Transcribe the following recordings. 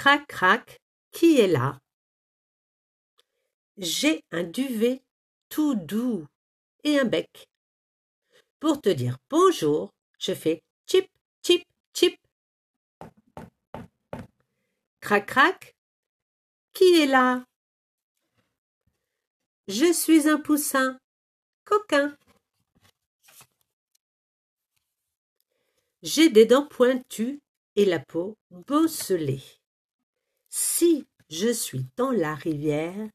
Crac, crac, qui est là? J'ai un duvet tout doux et un bec. Pour te dire bonjour, je fais chip, chip, chip. Crac, crac, qui est là? Je suis un poussin, coquin. J'ai des dents pointues et la peau bosselée. Si je suis dans la rivière,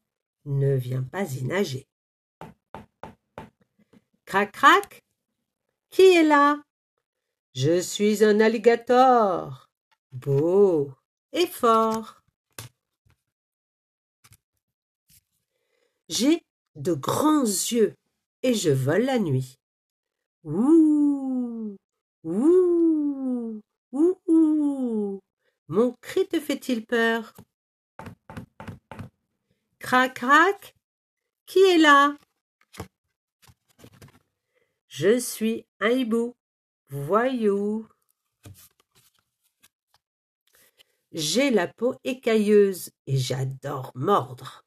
ne viens pas y nager. Crac crac, qui est là? Je suis un alligator, beau et fort. J'ai de grands yeux et je vole la nuit. Ouh, ouh, ouh, ouh. Mon cri te fait-il peur? Crac, crac, qui est là? Je suis un hibou, voyou. J'ai la peau écailleuse et j'adore mordre.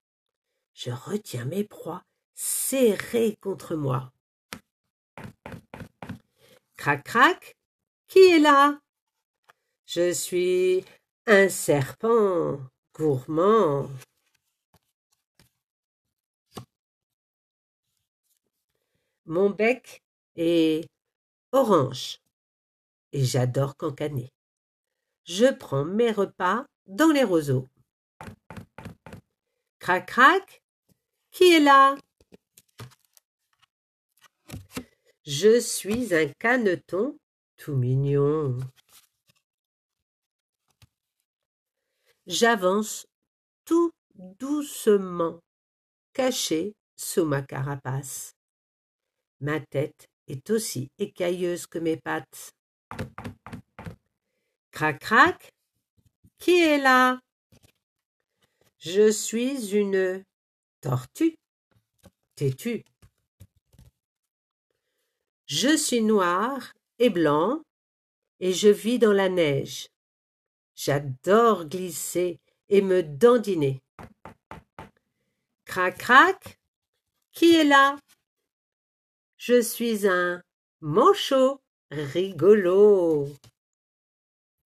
Je retiens mes proies serrées contre moi. Crac, crac, qui est là? Je suis un serpent gourmand. Mon bec est orange et j'adore cancaner. Je prends mes repas dans les roseaux. Crac crac, qui est là? Je suis un caneton tout mignon. J'avance tout doucement, caché sous ma carapace. Ma tête est aussi écailleuse que mes pattes. Crac crac, qui est là? Je suis une tortue têtue. Je suis noir et blanc et je vis dans la neige. J'adore glisser et me dandiner. Crac crac, qui est là? Je suis un manchot rigolo.